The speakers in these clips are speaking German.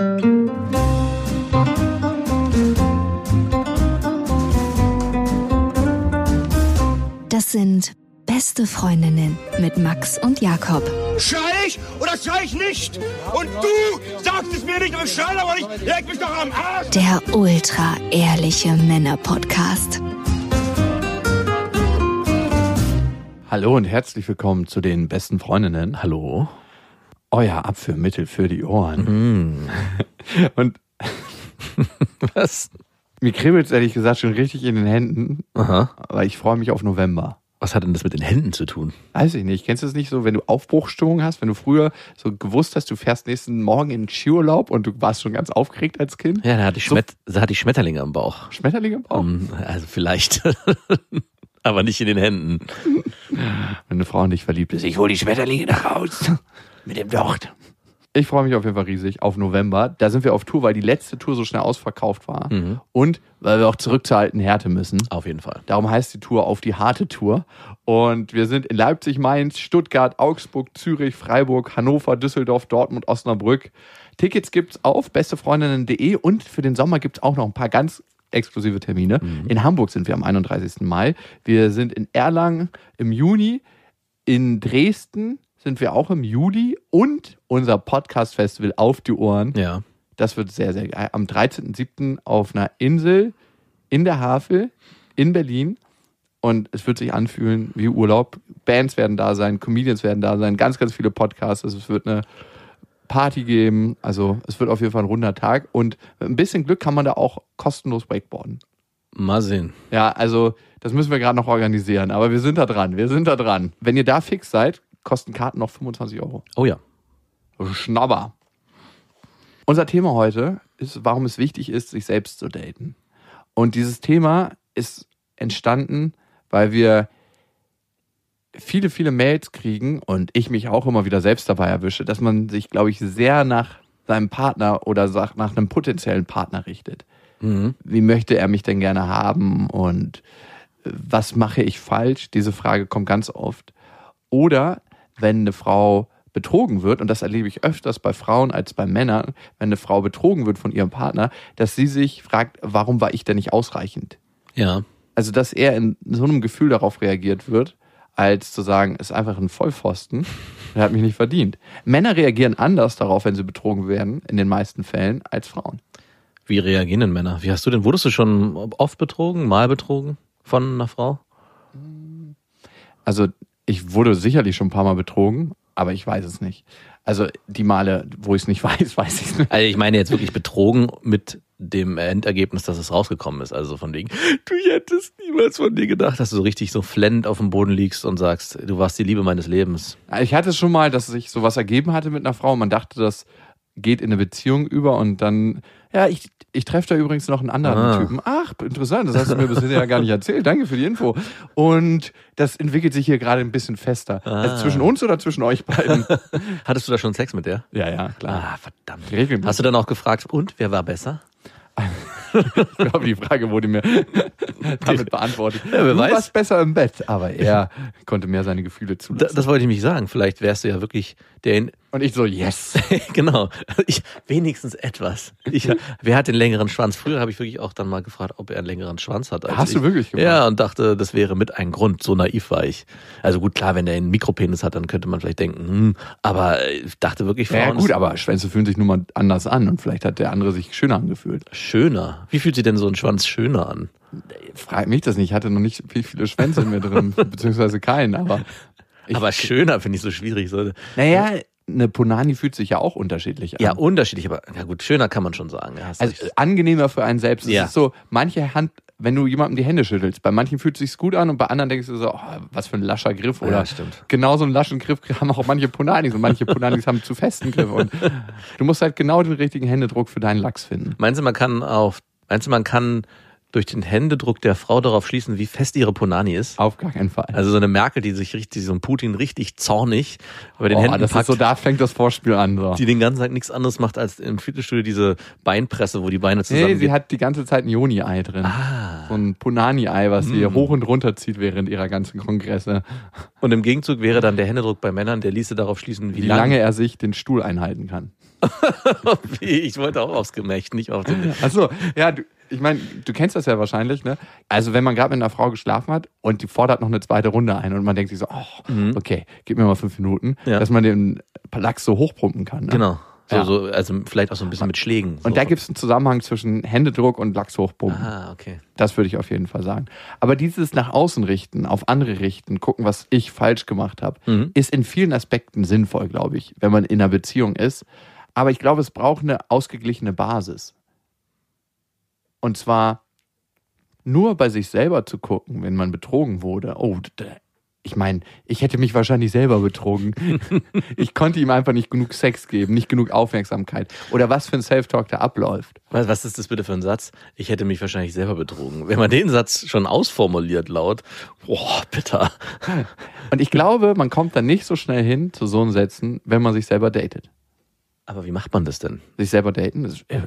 Das sind beste Freundinnen mit Max und Jakob. Schrei ich oder schrei ich nicht? Und du sagst es mir nicht, aber ich schrei aber nicht. Leg mich doch am Arsch. Der ultra ehrliche Männer-Podcast. Hallo und herzlich willkommen zu den besten Freundinnen. Hallo. Euer Abführmittel für die Ohren. Und Was? mir kribbelt es ehrlich gesagt schon richtig in den Händen, Aha. weil ich freue mich auf November. Was hat denn das mit den Händen zu tun? Weiß ich nicht. Kennst du es nicht so, wenn du Aufbruchstimmung hast, wenn du früher so gewusst hast, du fährst nächsten Morgen in den Skiurlaub und du warst schon ganz aufgeregt als Kind? Ja, da hatte ich, So- Schmet da hatte ich Schmetterlinge am Bauch. Schmetterlinge im Bauch? Um, Also vielleicht. Aber nicht in den Händen. Wenn eine Frau in dich verliebt ist, ich hole die Schmetterlinge nach Haus mit dem Docht. Ich freue mich auf jeden Fall riesig auf November. Da sind wir auf Tour, weil die letzte Tour so schnell ausverkauft war. Und weil wir auch zurück zur alten Härte müssen. Auf jeden Fall. Darum heißt die Tour auf die harte Tour. Und wir sind in Leipzig, Mainz, Stuttgart, Augsburg, Zürich, Freiburg, Hannover, Düsseldorf, Dortmund, Osnabrück. Tickets gibt's auf bestefreundinnen.de und für den Sommer gibt's auch noch ein paar ganz exklusive Termine. In Hamburg sind wir am 31. Mai. Wir sind in Erlangen im Juni. In Dresden sind wir auch im Juli. Und unser Podcast-Festival auf die Ohren. Ja. Das wird sehr, sehr geil. Am 13.07. auf einer Insel in der Havel in Berlin. Und es wird sich anfühlen wie Urlaub. Bands werden da sein, Comedians werden da sein, ganz, ganz viele Podcasts. Also es wird eine Party geben. Also es wird auf jeden Fall ein runder Tag. Und mit ein bisschen Glück kann man da auch kostenlos Wakeboarden. Mal sehen. Ja, also das müssen wir gerade noch organisieren. Aber wir sind da dran. Wir sind da dran. Wenn ihr da fix seid, kosten Karten noch 25 Euro. Oh ja. Schnabber. Unser Thema heute ist, warum es wichtig ist, sich selbst zu daten. Und dieses Thema ist entstanden, weil wir viele, viele Mails kriegen und ich mich auch immer wieder selbst dabei erwische, dass man sich, glaube ich, sehr nach seinem Partner oder nach einem potenziellen Partner richtet. Wie möchte er mich denn gerne haben und äh, was mache ich falsch? Diese Frage kommt ganz oft. Oder wenn eine Frau betrogen wird, und das erlebe ich öfters bei Frauen als bei Männern, wenn eine Frau betrogen wird von ihrem Partner, dass sie sich fragt, warum war ich denn nicht ausreichend? Ja. Also, dass er in so einem Gefühl darauf reagiert wird, als zu sagen, ist einfach ein Vollpfosten, er hat mich nicht verdient. Männer reagieren anders darauf, wenn sie betrogen werden, in den meisten Fällen, als Frauen. Wie reagieren denn Männer? Wie hast du denn, wurdest du schon oft betrogen, mal betrogen von einer Frau? Also, ich wurde sicherlich schon ein paar Mal betrogen, aber ich weiß es nicht. Also, die Male, wo ich es nicht weiß, weiß ich es nicht. Also ich meine jetzt wirklich betrogen mit dem Endergebnis, dass es rausgekommen ist. Also von wegen, du hättest niemals von dir gedacht, dass du so richtig so flennend auf dem Boden liegst und sagst, du warst die Liebe meines Lebens. Ich hatte es schon mal, dass sich sowas ergeben hatte mit einer Frau. Man dachte, das geht in eine Beziehung über und dann, ja, ich, ich treffe da übrigens noch einen anderen Ah. Typen. Ach, interessant, das hast du mir bisher ja gar nicht erzählt. Danke für die Info. Und das entwickelt sich hier gerade ein bisschen fester. Also zwischen uns oder zwischen euch beiden? Hattest du da schon Sex mit der? ja, ja, klar. Ah, verdammt. Regelmäßig. Hast du dann auch gefragt, und wer war besser? Ich glaube, die Frage wurde mir damit beantwortet. Ja, wer du weiß. warst besser im Bett, aber er konnte mehr seine Gefühle zulassen. das wollte ich mich sagen. Vielleicht wärst du ja wirklich der Und ich so, yes. genau. Ich, wenigstens etwas. Ich, wer hat den längeren Schwanz? Früher habe ich wirklich auch dann mal gefragt, ob er einen längeren Schwanz hat. Hast ich. du wirklich gemacht? Ja, und dachte, das wäre mit ein Grund. So naiv war ich. Also gut, klar, wenn der einen Mikropenis hat, dann könnte man vielleicht denken, hm, aber ich dachte wirklich, Frauen Ja, gut, aber Schwänze fühlen sich nun mal anders an und vielleicht hat der andere sich schöner angefühlt. schöner. Wie fühlt sich denn so ein Schwanz schöner an? Frag mich das nicht. Ich hatte noch nicht viel, viele Schwänze in mir drin, beziehungsweise keinen, aber. Ich, aber schöner finde ich so schwierig. So, naja, eine Punani fühlt sich ja auch unterschiedlich an. ja, unterschiedlich, aber ja gut, schöner kann man schon sagen. Ja, also recht. angenehmer für einen selbst. Es Ja. ist so, manche Hand, wenn du jemandem die Hände schüttelst, bei manchen fühlt es sich gut an und bei anderen denkst du so, oh, was für ein lascher Griff. Oder Ja, stimmt. genau so einen laschen Griff haben auch manche Punanis und manche Punanis haben zu festen Griff. Und du musst halt genau den richtigen Händedruck für deinen Lachs finden. Meinst du, man kann auf, meinst du, man kann durch den Händedruck der Frau darauf schließen, wie fest ihre Punani ist? Auf gar keinen Fall. Also so eine Merkel, die sich richtig, so ein Putin richtig zornig bei den oh, Händen das packt, ist so, da fängt das Vorspiel an. So. die den ganzen Tag nichts anderes macht als im Fitnessstudio diese Beinpresse, wo die Beine zusammen Nee, sie hat die ganze Zeit ein Joni-Ei drin. Ah. So ein Punani-Ei, was sie hoch und runter zieht während ihrer ganzen Kongresse. Und im Gegenzug wäre dann der Händedruck bei Männern, der ließe darauf schließen, wie, Wie lange er sich den Stuhl einhalten kann. Ich wollte auch aufs Gemächt, nicht auf den. Achso, ja, du, ich meine, du kennst das ja wahrscheinlich, ne? Also wenn man gerade mit einer Frau geschlafen hat und die fordert noch eine zweite Runde ein und man denkt sich so, oh, okay, gib mir mal fünf Minuten, Ja. dass man den Lachs so hochpumpen kann. Ne? Genau. So, Ja. so, also vielleicht auch so ein bisschen mit Schlägen. Und so. da gibt es einen Zusammenhang zwischen Händedruck und Lachs hochpumpen. Ah, okay. Das würde ich auf jeden Fall sagen. Aber dieses nach außen richten, auf andere richten, gucken, was ich falsch gemacht habe, Mhm. ist in vielen Aspekten sinnvoll, glaube ich, wenn man in einer Beziehung ist. Aber ich glaube, es braucht eine ausgeglichene Basis. Und zwar nur bei sich selber zu gucken, wenn man betrogen wurde. Oh, ich meine, ich hätte mich wahrscheinlich selber betrogen. ich konnte ihm einfach nicht genug Sex geben, nicht genug Aufmerksamkeit. Oder was für ein Self-Talk da abläuft. Was, was ist das bitte für ein Satz? Ich hätte mich wahrscheinlich selber betrogen. Wenn man den Satz schon ausformuliert laut, boah, bitter. Und ich glaube, man kommt dann nicht so schnell hin zu so einem Sätzen, wenn man sich selber datet. Aber wie macht man das denn? Sich selber daten, äh,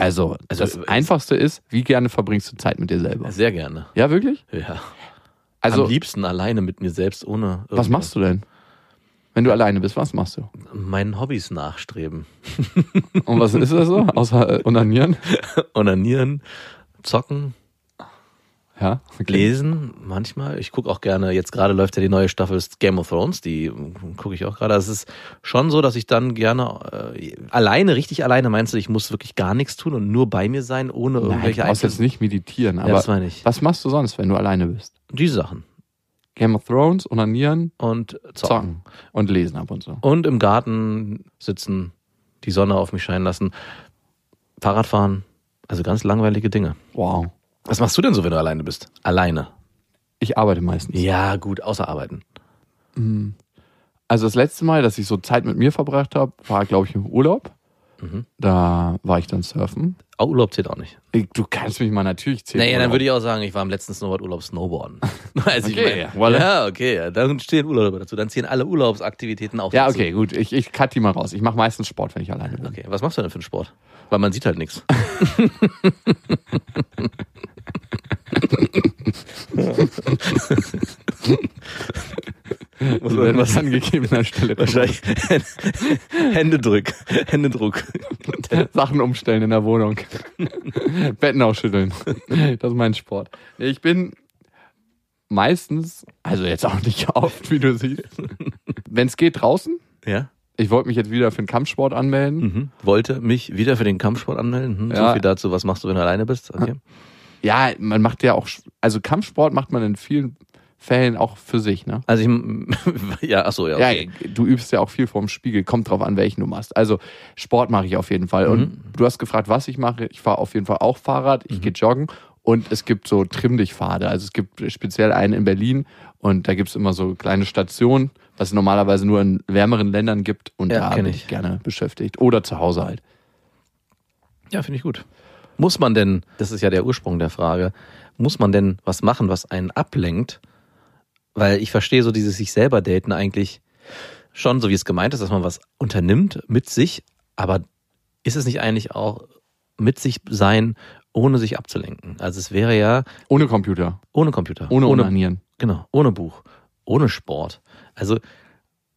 also, Also, das Einfachste ist, wie gerne verbringst du Zeit mit dir selber? Sehr gerne. Ja, wirklich? Ja. Also, Am liebsten alleine mit mir selbst, ohne. was machst du denn? Wenn du alleine bist, was machst du? Meinen Hobbys nachstreben. Und was ist das so? Außer äh, Onanieren? Onanieren, zocken, Ja, okay. lesen, manchmal. Ich gucke auch gerne, jetzt gerade läuft ja die neue Staffel Game of Thrones, die gucke ich auch gerade. Also Es ist schon so, dass ich dann gerne äh, alleine, richtig alleine, meinst du, ich muss wirklich gar nichts tun und nur bei mir sein, ohne Nein, irgendwelche du brauchst jetzt nicht meditieren, aber das meine ich. was machst du sonst, wenn du alleine bist? Diese Sachen. Game of Thrones, Onanieren, Und zocken. zocken und lesen ab und so. Und im Garten sitzen, die Sonne auf mich scheinen lassen, Fahrrad fahren, also ganz langweilige Dinge. Wow. Was machst du denn so, wenn du alleine bist? Alleine. Ich arbeite meistens. Ja, gut, außer arbeiten. Also das letzte Mal, dass ich so Zeit mit mir verbracht habe, war, glaube ich, im Urlaub. Mhm. Da war ich dann surfen. Auch Urlaub zählt auch nicht. Ich- Du kannst mich mal natürlich zählen. Naja, dann würde ich auch sagen, ich war am letzten Snowboard-Urlaub Snowboarden. also ich Okay, mein, voilà. Ja, okay, ja, dann stehen Urlaube dazu. Dann zählen alle Urlaubsaktivitäten auch Ja, dazu. okay, gut. Ich, ich cut die mal raus. Ich mache meistens Sport, wenn ich alleine bin. Okay, was machst du denn für einen Sport? Weil man sieht halt nichts. Muss man was an gegebener Stelle Wahrscheinlich Händedruck. Händedruck. Sachen umstellen in der Wohnung. Betten ausschütteln. Das ist mein Sport. Ich bin meistens, also jetzt auch nicht oft, wie du siehst, wenn es geht draußen. Ja. Ich wollte mich jetzt wieder für den Kampfsport anmelden. Mhm. Wollte mich wieder für den Kampfsport anmelden. Hm, So Ja. viel dazu, was machst du, wenn du alleine bist? Okay. Ja, man macht ja auch, also Kampfsport macht man in vielen Fällen auch für sich, ne? Also ich, ja, ach so, ja. Okay. Ja, du übst ja auch viel vorm Spiegel, kommt drauf an, welchen du machst. Also Sport mache ich auf jeden Fall. Und du hast gefragt, was ich mache. Ich fahre auf jeden Fall auch Fahrrad, ich gehe joggen und es gibt so Trimm dich Pfade. Also es gibt speziell einen in Berlin und da gibt es immer so kleine Stationen, was es normalerweise nur in wärmeren Ländern gibt und Ja, da bin ich. ich gerne beschäftigt. Oder zu Hause halt. Ja, finde ich gut. Muss man denn, das ist ja der Ursprung der Frage, muss man denn was machen, was einen ablenkt? Weil ich verstehe so dieses sich selber daten eigentlich schon, so wie es gemeint ist, dass man was unternimmt mit sich, aber ist es nicht eigentlich auch mit sich sein, ohne sich abzulenken? Also es wäre ja Ohne Computer, ohne Computer, ohne, ohne Onanieren. Genau, ohne Buch, ohne Sport. Also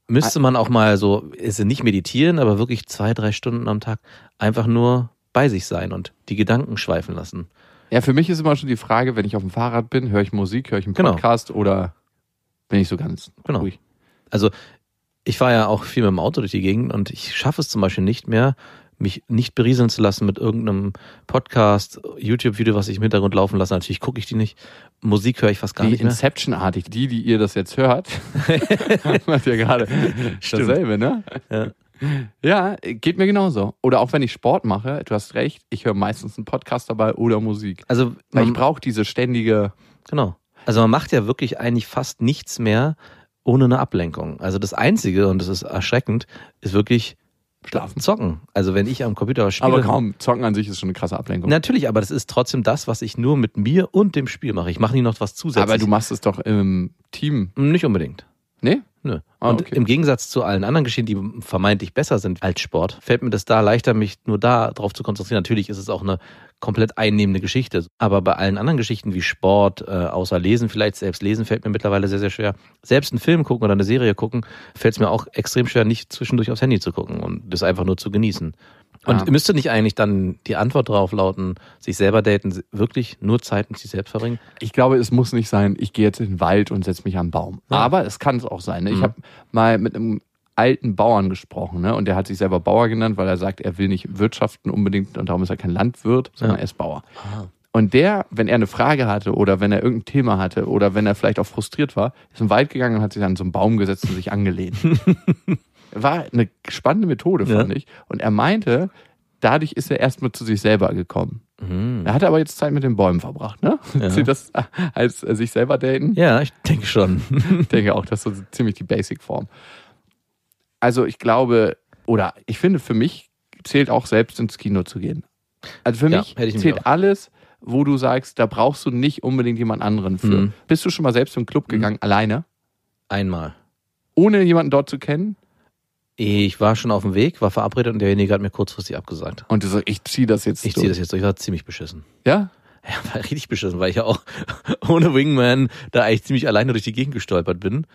müsste man auch mal so, ist nicht meditieren, aber wirklich zwei, drei Stunden am Tag einfach nur bei sich sein und die Gedanken schweifen lassen. Ja, für mich ist immer schon die Frage, wenn ich auf dem Fahrrad bin, höre ich Musik, höre ich einen Genau. Podcast oder bin ich so ganz Genau. ruhig? Also ich fahre ja auch viel mit dem Auto durch die Gegend und ich schaffe es zum Beispiel nicht mehr, mich nicht berieseln zu lassen mit irgendeinem Podcast, YouTube-Video, was ich im Hintergrund laufen lasse. Natürlich gucke ich die nicht. Musik höre ich fast gar die nicht mehr. Inception-artig, die, die ihr das jetzt hört, macht ja gerade Stimmt. dasselbe, ne? Ja. Ja, geht mir genauso. Oder auch wenn ich Sport mache, du hast recht, ich höre meistens einen Podcast dabei oder Musik. Also Weil ich brauche diese ständige. Genau. Also man macht ja wirklich eigentlich fast nichts mehr ohne eine Ablenkung. Also das Einzige, und das ist erschreckend, ist wirklich Schlafen. Zocken. Also wenn ich am Computer spiele. Aber kaum, Zocken an sich ist schon eine krasse Ablenkung. Natürlich, aber das ist trotzdem das, was ich nur mit mir und dem Spiel mache. Ich mache nicht noch was zusätzlich. Aber du machst es doch im Team. Nicht unbedingt. Nee? Nö. Ah, Und okay. im Gegensatz zu allen anderen Geschichten, die vermeintlich besser sind als Sport, fällt mir das da leichter, mich nur da drauf zu konzentrieren. Natürlich ist es auch eine komplett einnehmende Geschichte. Aber bei allen anderen Geschichten wie Sport, äh, außer Lesen, vielleicht selbst Lesen, fällt mir mittlerweile sehr, sehr schwer. Selbst einen Film gucken oder eine Serie gucken, fällt es mir auch extrem schwer, nicht zwischendurch aufs Handy zu gucken und das einfach nur zu genießen. Und Ah. müsste nicht eigentlich dann die Antwort darauf lauten, sich selber daten, wirklich nur Zeit mit sich selbst verbringen? Ich glaube, es muss nicht sein, ich gehe jetzt in den Wald und setze mich am Baum. Ja. Aber es kann es auch sein. Ne? Ich Mhm. habe mal mit einem alten Bauern gesprochen, ne? Und der hat sich selber Bauer genannt, weil er sagt, er will nicht wirtschaften unbedingt und darum ist er kein Landwirt, sondern Ja. er ist Bauer. Und der, wenn er eine Frage hatte oder wenn er irgendein Thema hatte oder wenn er vielleicht auch frustriert war, ist in den Wald gegangen und hat sich an so einen Baum gesetzt und sich angelehnt. War eine spannende Methode, Ja. fand ich. Und er meinte, dadurch ist er erstmal zu sich selber gekommen. Mhm. Er hatte aber jetzt Zeit mit den Bäumen verbracht, ne? Ja. Zählt das als äh, sich selber daten? Ja, ich denke schon. Ich denke auch, das ist so ziemlich die Basic-Form. Also ich glaube, oder ich finde, für mich zählt auch selbst ins Kino zu gehen. Also für Ja, mich zählt auch. alles, wo du sagst, da brauchst du nicht unbedingt jemand anderen für. Mhm. Bist du schon mal selbst im Club gegangen, alleine, Einmal. ohne jemanden dort zu kennen? Ich war schon auf dem Weg, war verabredet und derjenige hat mir kurzfristig abgesagt. Und du so, ich ziehe das jetzt Ich durch. ziehe das jetzt durch, war ziemlich beschissen. Ja? Ja, war richtig beschissen, weil ich ja auch ohne Wingman da eigentlich ziemlich alleine durch die Gegend gestolpert bin.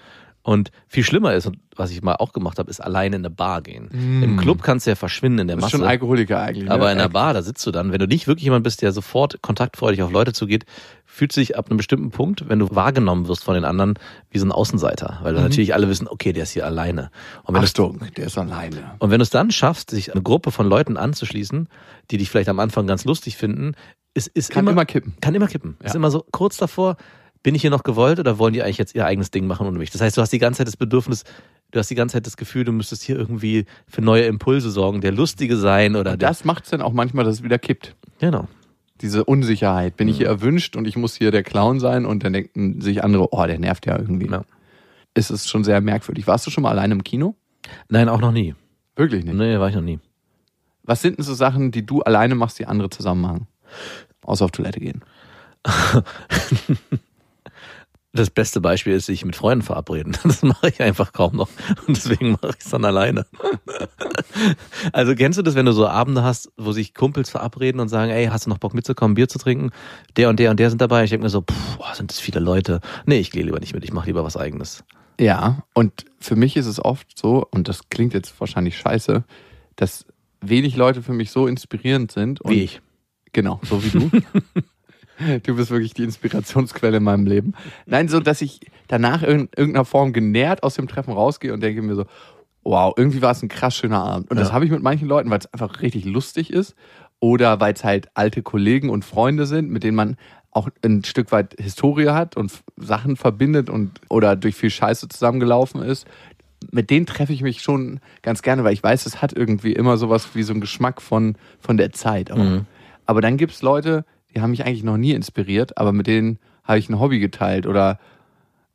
Und viel schlimmer ist, und was ich mal auch gemacht habe, ist alleine in eine Bar gehen. Im Club kannst du ja verschwinden in der Du bist schon Alkoholiker eigentlich. aber ne? in der Bar, da sitzt du dann, wenn du nicht wirklich jemand bist, der sofort kontaktfreudig auf Leute zugeht, fühlt sich ab einem bestimmten Punkt, wenn du wahrgenommen wirst von den anderen, wie so ein Außenseiter. Weil natürlich alle wissen, okay, der ist hier alleine. Und wenn du Achtung, der ist alleine. und wenn du es dann schaffst, sich eine Gruppe von Leuten anzuschließen, die dich vielleicht am Anfang ganz lustig finden, ist, ist Kann immer kippen. Kann immer kippen. Ja. Ist immer so kurz davor, bin ich hier noch gewollt oder wollen die eigentlich jetzt ihr eigenes Ding machen ohne mich? Das heißt, du hast die ganze Zeit das Bedürfnis, du hast die ganze Zeit das Gefühl, du müsstest hier irgendwie für neue Impulse sorgen, der Lustige sein oder der. Das macht es dann auch manchmal, dass es wieder kippt. Genau. Diese Unsicherheit. Bin ich Mhm. hier erwünscht und ich muss hier der Clown sein und dann denken sich andere, oh, der nervt ja irgendwie. Ja. Es ist schon sehr merkwürdig. Warst du schon mal alleine im Kino? Nein, auch noch nie. Wirklich nicht. Nee, war ich noch nie. Was sind denn so Sachen, die du alleine machst, die andere zusammen machen? Außer auf Toilette gehen. Das beste Beispiel ist, sich mit Freunden verabreden. Das mache ich einfach kaum noch. Und deswegen mache ich es dann alleine. Also kennst du das, wenn du so Abende hast, wo sich Kumpels verabreden und sagen, ey, hast du noch Bock mitzukommen, Bier zu trinken? Der und der und der sind dabei. Ich denke mir so, boah, sind das viele Leute. Nee, ich gehe lieber nicht mit, ich mache lieber was eigenes. Ja, und für mich ist es oft so, und das klingt jetzt wahrscheinlich scheiße, dass wenig Leute für mich so inspirierend sind. Wie ich. Genau, so wie du. Du bist wirklich die Inspirationsquelle in meinem Leben. Nein, so, dass ich danach in irgendeiner Form genährt aus dem Treffen rausgehe und denke mir so, wow, irgendwie war es ein krass schöner Abend. Und das Ja. habe ich mit manchen Leuten, weil es einfach richtig lustig ist oder weil es halt alte Kollegen und Freunde sind, mit denen man auch ein Stück weit Historie hat und Sachen verbindet und oder durch viel Scheiße zusammengelaufen ist. Mit denen treffe ich mich schon ganz gerne, weil ich weiß, es hat irgendwie immer sowas wie so einen Geschmack von, von der Zeit. auch. Mhm. Aber dann gibt's Leute, die haben mich eigentlich noch nie inspiriert, aber mit denen habe ich ein Hobby geteilt oder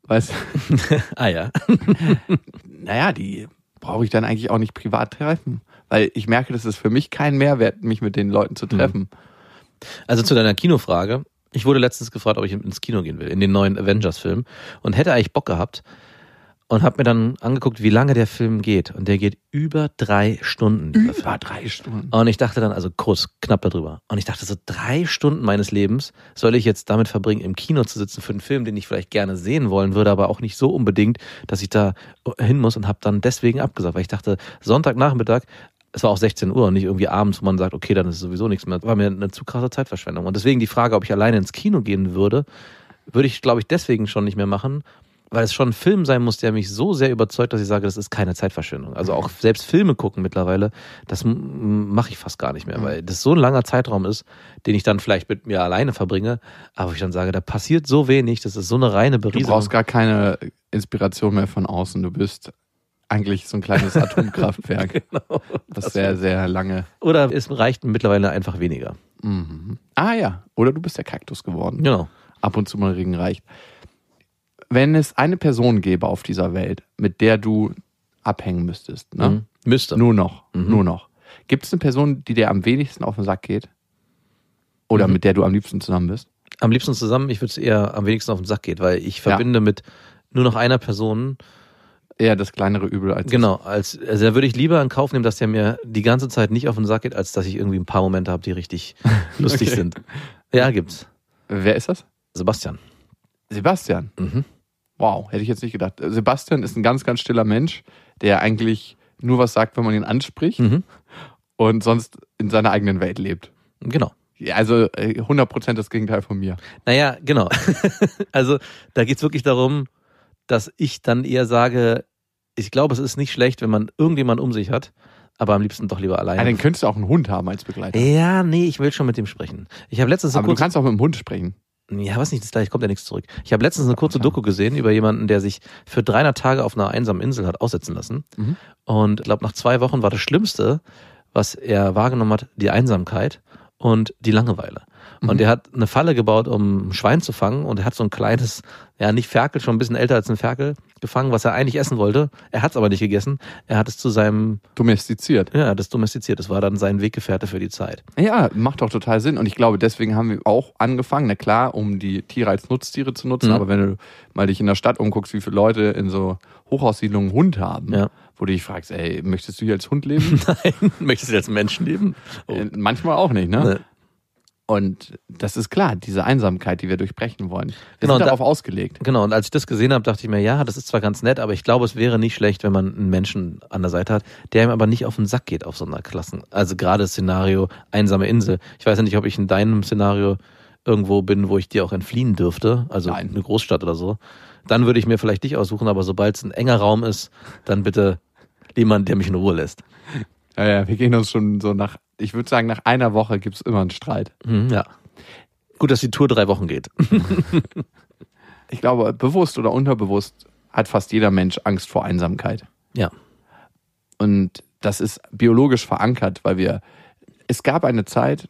weißt Ah ja. naja, die brauche ich dann eigentlich auch nicht privat treffen. Weil ich merke, das ist für mich kein Mehrwert, mich mit den Leuten zu treffen. Also zu deiner Kinofrage. Ich wurde letztens gefragt, ob ich ins Kino gehen will, in den neuen Avengers-Film. Und hätte eigentlich Bock gehabt. Und habe mir dann angeguckt, wie lange der Film geht. Und der geht über drei Stunden. dieser Film. Über drei Stunden. Und ich dachte dann, also kurz, knapp darüber. Und ich dachte so, drei Stunden meines Lebens soll ich jetzt damit verbringen, im Kino zu sitzen für einen Film, den ich vielleicht gerne sehen wollen würde, aber auch nicht so unbedingt, dass ich da hin muss und habe dann deswegen abgesagt, weil ich dachte, Sonntagnachmittag, es war auch 16 Uhr und nicht irgendwie abends, wo man sagt, okay, dann ist sowieso nichts mehr. War mir eine zu krasse Zeitverschwendung. Und deswegen die Frage, ob ich alleine ins Kino gehen würde, würde ich, glaube ich, deswegen schon nicht mehr machen, weil es schon ein Film sein muss, der mich so sehr überzeugt, dass ich sage, das ist keine Zeitverschwendung. Also auch selbst Filme gucken mittlerweile, das mache ich fast gar nicht mehr, weil das so ein langer Zeitraum ist, den ich dann vielleicht mit mir alleine verbringe, aber ich dann sage, da passiert so wenig, das ist so eine reine Du Berieselung. brauchst gar keine Inspiration mehr von außen. Du bist eigentlich so ein kleines Atomkraftwerk, Genau. das sehr, sehr lange. Oder es reicht mittlerweile einfach weniger. Mhm. Ah ja, oder du bist der Kaktus geworden. Genau. Ab und zu mal Regen reicht. Wenn es eine Person gäbe auf dieser Welt, mit der du abhängen müsstest, ne? Mhm. Müsste. Nur noch, Mhm. nur noch. Gibt es eine Person, die dir am wenigsten auf den Sack geht? Oder Mhm. mit der du am liebsten zusammen bist? Am liebsten zusammen, ich würde es eher am wenigsten auf den Sack geht, weil ich verbinde mit nur noch einer Person Eher das kleinere Übel als Genau, als also da würde ich lieber in Kauf nehmen, dass der mir die ganze Zeit nicht auf den Sack geht, als dass ich irgendwie ein paar Momente habe, die richtig lustig Okay. sind. Ja, gibt's. Wer ist das? Sebastian. Sebastian. Mhm. Wow, hätte ich jetzt nicht gedacht. Sebastian ist ein ganz, ganz stiller Mensch, der eigentlich nur was sagt, wenn man ihn anspricht Mhm. und sonst in seiner eigenen Welt lebt. Genau. Ja, Also äh, 100% das Gegenteil von mir. Naja, genau. also da geht's wirklich darum, dass ich dann eher sage, ich glaube, es ist nicht schlecht, wenn man irgendjemand um sich hat, aber am liebsten doch lieber Ja, alleine. dann könntest du auch einen Hund haben als Begleiter. Ja, nee, ich will schon mit dem sprechen. Ich habe letztens so Aber du kurz kannst auch mit dem Hund sprechen. Ja, was nicht, das gleich kommt ja nichts zurück. Ich habe letztens eine kurze Doku gesehen über jemanden, der sich für 300 Tage auf einer einsamen Insel hat aussetzen lassen. Mhm. Und ich glaube, nach zwei Wochen war das Schlimmste, was er wahrgenommen hat, die Einsamkeit und die Langeweile. Und er hat eine Falle gebaut, um ein Schwein zu fangen. Und er hat so ein kleines, ja nicht Ferkel, schon ein bisschen älter als ein Ferkel, gefangen, was er eigentlich essen wollte. Er hat es aber nicht gegessen. Er hat es zu seinem, Domestiziert. ja, er hat es domestiziert. Das war dann sein Weggefährte für die Zeit. Ja, macht doch total Sinn. Und ich glaube, deswegen haben wir auch angefangen, na klar, um die Tiere als Nutztiere zu nutzen. Mhm. Aber wenn du mal dich in der Stadt umguckst, wie viele Leute in so Hochhaussiedlungen einen Hund haben, Ja. Wo du dich fragst, ey, möchtest du hier als Hund leben? Nein, möchtest du als Menschen leben? Oh. Äh, Manchmal auch nicht, ne? Ne. Und das ist klar, diese Einsamkeit, die wir durchbrechen wollen. Wir Genau, sind da- darauf ausgelegt. Genau, und als ich das gesehen habe, dachte ich mir, ja, das ist zwar ganz nett, aber ich glaube, es wäre nicht schlecht, wenn man einen Menschen an der Seite hat, der ihm aber nicht auf den Sack geht auf so einer Klassen. Also gerade das Szenario einsame Insel. Ich weiß ja nicht, ob ich in deinem Szenario irgendwo bin, wo ich dir auch entfliehen dürfte, also Nein. eine Großstadt oder so. Dann würde ich mir vielleicht dich aussuchen, aber sobald es ein enger Raum ist, dann bitte jemand, der mich in Ruhe lässt. Ja, ja, wir gehen uns schon so nach, ich würde sagen, nach einer Woche gibt's immer einen Streit. Mhm, ja. Gut, dass die Tour drei Wochen geht. Ich glaube, bewusst oder unterbewusst hat fast jeder Mensch Angst vor Einsamkeit. Ja. Und das ist biologisch verankert, weil wir, es gab eine Zeit,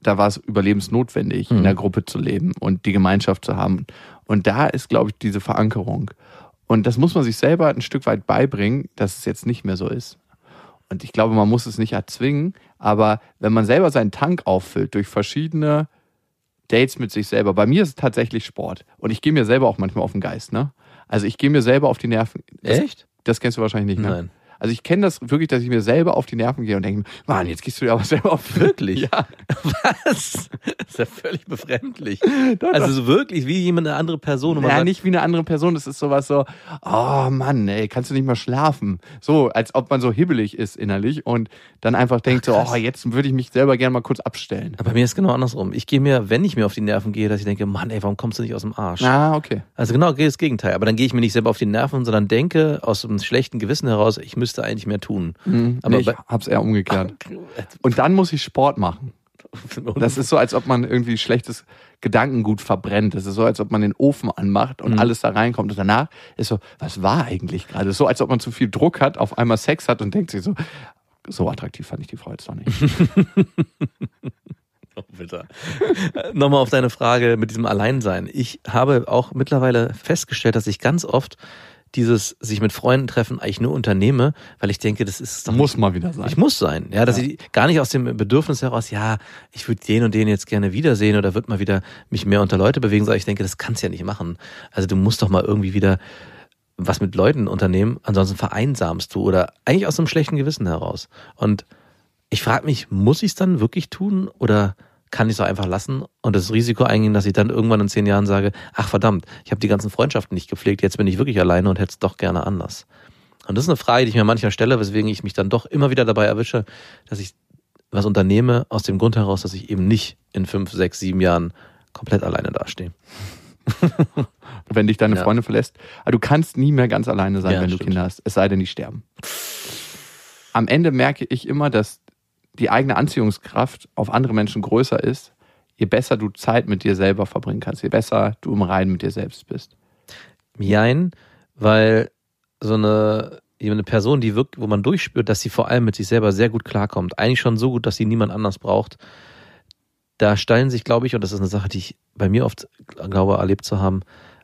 da war es überlebensnotwendig, in Mhm. der Gruppe zu leben und die Gemeinschaft zu haben. Und da ist, glaube ich, diese Verankerung. Und das muss man sich selber ein Stück weit beibringen, dass es jetzt nicht mehr so ist. Und ich glaube, man muss es nicht erzwingen, aber wenn man selber seinen Tank auffüllt durch verschiedene Dates mit sich selber, bei mir ist es tatsächlich Sport. Und ich gehe mir selber auch manchmal auf den Geist, ne? Also ich gehe mir selber auf die Nerven. Das, Echt? Das kennst du wahrscheinlich nicht, ne? Nein. Also ich kenne das wirklich, dass ich mir selber auf die Nerven gehe und denke, Mann, jetzt gehst du dir aber selber auf Wirklich? Ja. Was? Das ist ja völlig befremdlich. Also so wirklich wie jemand eine andere Person. Ja, sagt, nicht wie eine andere Person. Das ist sowas so, oh Mann, ey, kannst du nicht mal schlafen? So, als ob man so hibbelig ist innerlich und dann einfach denkt so, oh, jetzt würde ich mich selber gerne mal kurz abstellen. Aber bei mir ist genau andersrum. Ich gehe mir, wenn ich mir auf die Nerven gehe, dass ich denke, Mann, ey, warum kommst du nicht aus dem Arsch? Ah, okay. Also genau das Gegenteil. Aber dann gehe ich mir nicht selber auf die Nerven, sondern denke aus einem schlechten Gewissen heraus, ich müsste eigentlich mehr tun. Mhm. Aber nee, ich hab's eher umgekehrt. Und dann muss ich Sport machen. Das ist so, als ob man irgendwie schlechtes Gedankengut verbrennt. Das ist so, als ob man den Ofen anmacht und Mhm. alles da reinkommt. Und danach ist so, was war eigentlich gerade? So, als ob man zu viel Druck hat, auf einmal Sex hat und denkt sich so, so attraktiv fand ich die Frau jetzt doch nicht. Oh, bitte. Nochmal auf deine Frage mit diesem Alleinsein. Ich habe auch mittlerweile festgestellt, dass ich ganz oft dieses sich mit Freunden treffen eigentlich nur unternehme, weil ich denke, das ist doch Muss mal wieder sein. Ich muss sein, ja, dass ich gar nicht aus dem Bedürfnis heraus, ja, ich würde den und den jetzt gerne wiedersehen oder würde mal wieder mich mehr unter Leute bewegen, sondern ich denke, das kannst du ja nicht machen. Also du musst doch mal irgendwie wieder was mit Leuten unternehmen, ansonsten vereinsamst du oder eigentlich aus einem schlechten Gewissen heraus. Und ich frage mich, muss ich es dann wirklich tun oder kann ich es auch einfach lassen und das Risiko eingehen, dass ich dann irgendwann in zehn Jahren sage, ach verdammt, ich habe die ganzen Freundschaften nicht gepflegt, jetzt bin ich wirklich alleine und hätte es doch gerne anders. Und das ist eine Frage, die ich mir manchmal stelle, weswegen ich mich dann doch immer wieder dabei erwische, dass ich was unternehme, aus dem Grund heraus, dass ich eben nicht in fünf, sechs, sieben Jahren komplett alleine dastehe. wenn dich deine Ja. Freundin verlässt. Aber du kannst nie mehr ganz alleine sein, Ja, wenn du stimmt. Kinder hast. Es sei denn, die sterben. Am Ende merke ich immer, dass die eigene Anziehungskraft auf andere Menschen größer ist, je besser du Zeit mit dir selber verbringen kannst, je besser du im Reinen mit dir selbst bist. Jein, weil so eine, eine Person, die wirkt, wo man durchspürt, dass sie vor allem mit sich selber sehr gut klarkommt, eigentlich schon so gut, dass sie niemand anders braucht, da stellen sich, glaube ich, und das ist eine Sache, die ich bei mir oft glaube, erlebt zu haben,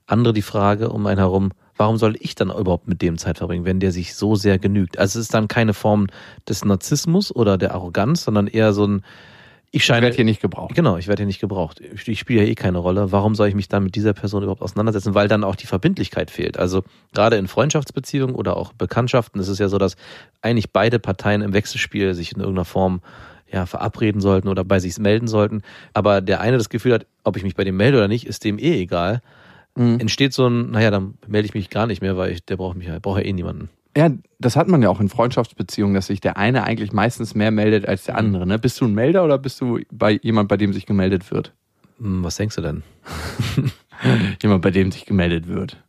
andere die Frage um einen herum, warum soll ich dann überhaupt mit dem Zeit verbringen, wenn der sich so sehr genügt? Also es ist dann keine Form des Narzissmus oder der Arroganz, sondern eher so ein, Ich Ich scheine werde hier nicht gebraucht. Genau, ich werde hier nicht gebraucht. Ich, ich spiele ja eh keine Rolle. Warum soll ich mich dann mit dieser Person überhaupt auseinandersetzen? Weil dann auch die Verbindlichkeit fehlt. Also gerade in Freundschaftsbeziehungen oder auch Bekanntschaften ist es ja so, dass eigentlich beide Parteien im Wechselspiel sich in irgendeiner Form ja, verabreden sollten oder bei sich melden sollten. Aber der eine das Gefühl hat, ob ich mich bei dem melde oder nicht, ist dem eh egal. Mhm. Entsteht so ein, naja, dann melde ich mich gar nicht mehr, weil ich, der braucht mich ja, braucht ja eh niemanden. Ja, das hat man ja auch in Freundschaftsbeziehungen, dass sich der eine eigentlich meistens mehr meldet als der andere. Ne? Bist du ein Melder oder bist du bei jemand, bei dem sich gemeldet wird? Hm, was denkst du denn? Jemand, bei dem sich gemeldet wird.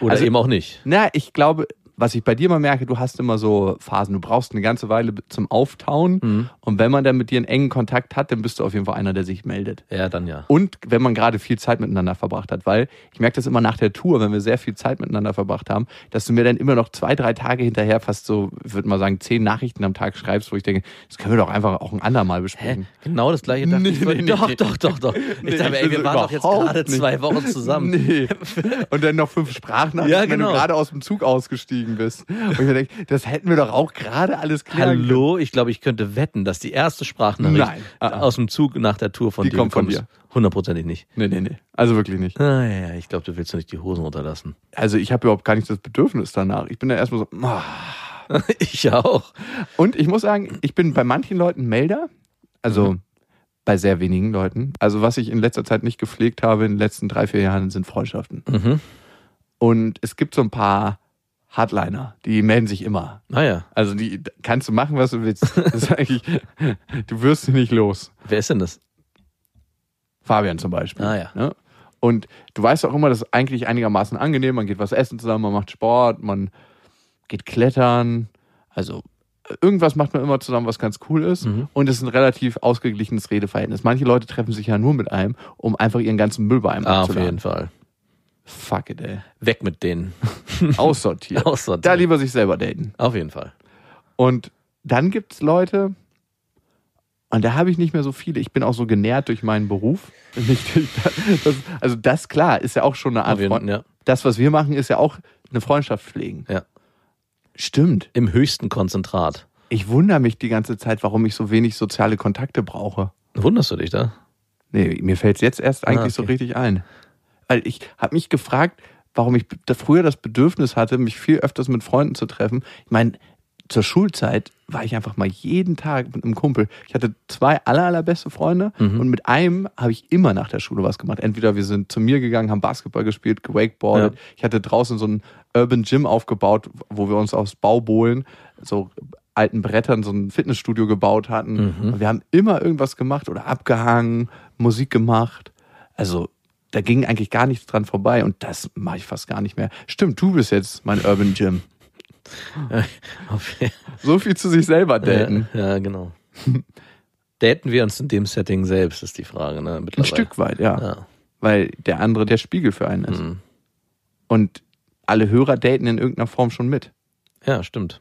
Oder Also- eben auch nicht. Na, ich glaube, was ich bei dir mal merke, du hast immer so Phasen. Du brauchst eine ganze Weile zum Auftauen. Mhm. Und wenn man dann mit dir einen engen Kontakt hat, dann bist du auf jeden Fall einer, der sich meldet. Ja, dann ja. Und wenn man gerade viel Zeit miteinander verbracht hat, weil ich merke das immer nach der Tour, wenn wir sehr viel Zeit miteinander verbracht haben, dass du mir dann immer noch zwei, drei Tage hinterher fast so, ich würde mal sagen, zehn Nachrichten am Tag schreibst, wo ich denke, das können wir doch einfach auch ein andermal Hä? besprechen. Genau das gleiche Nee, ich. nee, nee, doch, doch, doch, doch. Ich dachte, ey, wir waren doch jetzt gerade zwei Wochen zusammen. Nee. Und dann noch fünf Sprachnachrichten, Ja, wenn genau. du gerade aus dem Zug ausgestiegen bist. Und ich mir denke, das hätten wir doch auch gerade alles klären können. Hallo, ich glaube, ich könnte wetten, dass die erste Sprachnachricht Nein. Ah, ah. aus dem Zug nach der Tour von Die dir kommt von ist. Hundertprozentig nicht. Nee, nee, nee. Also wirklich nicht. Ah, ja, ich glaube, du willst doch nicht die Hosen runterlassen. Also ich habe überhaupt gar nicht das Bedürfnis danach. Ich bin da erstmal so. ah. ich auch. Und ich muss sagen, ich bin bei manchen Leuten Melder. Also bei sehr wenigen Leuten. Also was ich in letzter Zeit nicht gepflegt habe, in den letzten drei, vier Jahren, sind Freundschaften. Mhm. Und es gibt so ein paar Hardliner, die melden sich immer. Naja, Also die kannst du machen, was du willst. Das ist eigentlich, du wirst sie nicht los. wer ist denn das? Fabian zum Beispiel. Ah, ja. Ne? Und du weißt auch immer, das ist eigentlich einigermaßen angenehm. Man geht was essen zusammen, man macht Sport, man geht klettern. Also irgendwas macht man immer zusammen, was ganz cool ist. Mhm. Und es ist ein relativ ausgeglichenes Redeverhältnis. Manche Leute treffen sich ja nur mit einem, um einfach ihren ganzen Müll bei einem Ah, auf abzuladen. jeden Fall. Fuck it, ey. Weg mit denen. Aussortiert. Aussortiert. Da lieber sich selber daten. Auf jeden Fall. Und dann gibt's Leute, und da habe ich nicht mehr so viele. Ich bin auch so genährt durch meinen Beruf. Das, also das, klar, ist ja auch schon eine Art Freund. ja. Das, was wir machen, ist ja auch eine Freundschaft pflegen. Ja. Stimmt. Im höchsten Konzentrat. Ich wundere mich die ganze Zeit, warum ich so wenig soziale Kontakte brauche. Wunderst du dich da? Nee, mir fällt es jetzt erst eigentlich Ah, so okay. richtig ein. Weil ich habe mich gefragt, warum ich da früher das Bedürfnis hatte, mich viel öfters mit Freunden zu treffen. Ich meine, zur Schulzeit war ich einfach mal jeden Tag mit einem Kumpel. Ich hatte zwei aller, allerbeste Freunde Mhm. und mit einem habe ich immer nach der Schule was gemacht. Entweder wir sind zu mir gegangen, haben Basketball gespielt, gewakeboardet. Ja. Ich hatte draußen so ein Urban Gym aufgebaut, wo wir uns aus Baubohlen, so alten Brettern, so ein Fitnessstudio gebaut hatten. Mhm. Und wir haben immer irgendwas gemacht oder abgehangen, Musik gemacht. Also da ging eigentlich gar nichts dran vorbei und das mache ich fast gar nicht mehr. Stimmt, du bist jetzt mein Urban Gym. So viel zu sich selber daten. Ja, ja, genau. Daten wir uns in dem Setting selbst, ist die Frage, ne? Ein. Stück weit, ja. Ja. Weil der andere der Spiegel für einen ist. Mhm. Und alle Hörer daten in irgendeiner Form schon mit. ja, stimmt.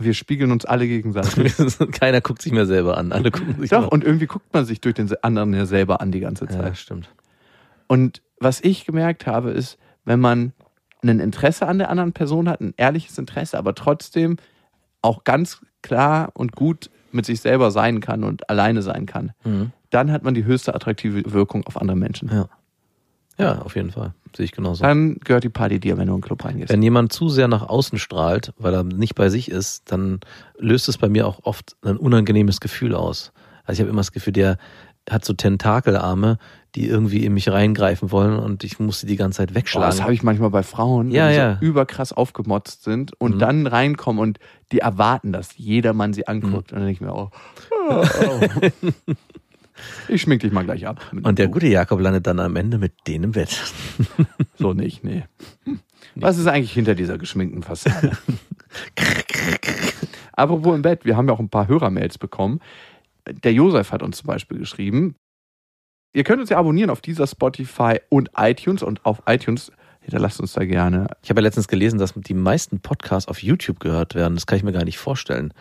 Wir spiegeln uns alle gegenseitig. Keiner guckt sich mehr selber an. Alle gucken sich Doch, und irgendwie guckt man sich durch den anderen ja selber an die ganze ja, Zeit. stimmt. Und was ich gemerkt habe, ist, wenn man ein Interesse an der anderen Person hat, ein ehrliches Interesse, aber trotzdem auch ganz klar und gut mit sich selber sein kann und alleine sein kann, Mhm. dann hat man die höchste attraktive Wirkung auf andere Menschen. Ja. Ja, auf jeden Fall. Sehe ich genauso. Dann gehört die Party dir, wenn du in den Club reingehst. Wenn jemand zu sehr nach außen strahlt, weil er nicht bei sich ist, dann löst es bei mir auch oft ein unangenehmes Gefühl aus. Also ich habe immer das Gefühl, der hat so Tentakelarme, die irgendwie in mich reingreifen wollen und ich muss sie die ganze Zeit Boah, wegschlagen. das habe ich manchmal bei Frauen, Ja, die ja. so überkrass aufgemotzt sind und Mhm. dann reinkommen und die erwarten, dass jeder Mann sie anguckt. Und dann denke ich mir auch, oh, oh. ich schmink dich mal gleich ab. und der gute Jakob landet dann am Ende mit denen im Bett. So nicht, nee. Was ist eigentlich hinter dieser geschminkten Fassade? Apropos im Bett, wir haben ja auch ein paar Hörermails bekommen. Der Josef hat uns zum Beispiel geschrieben, ihr könnt uns ja abonnieren auf dieser Spotify und iTunes und auf iTunes hinterlasst uns da gerne. Ich habe ja letztens gelesen, dass die meisten Podcasts auf YouTube gehört werden. Das kann ich mir gar nicht vorstellen.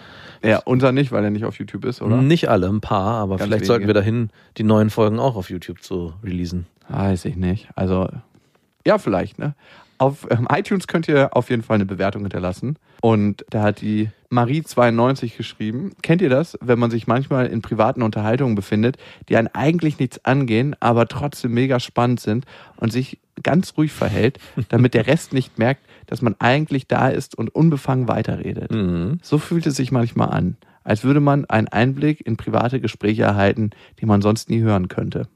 Ja, unser nicht, weil er nicht auf YouTube ist, oder? Nicht alle, ein paar, aber Ganz vielleicht wenige. sollten wir dahin, die neuen Folgen auch auf YouTube zu releasen. Weiß ich nicht. Also, ja, vielleicht, ne? Auf ähm, iTunes könnt ihr auf jeden Fall eine Bewertung hinterlassen. Und da hat die Marie92 geschrieben. Kennt ihr das, wenn man sich manchmal in privaten Unterhaltungen befindet, die einen eigentlich nichts angehen, aber trotzdem mega spannend sind und sich ganz ruhig verhält, damit der Rest nicht merkt, dass man eigentlich da ist und unbefangen weiterredet. Mhm. So fühlt es sich manchmal an, als würde man einen Einblick in private Gespräche erhalten, die man sonst nie hören könnte.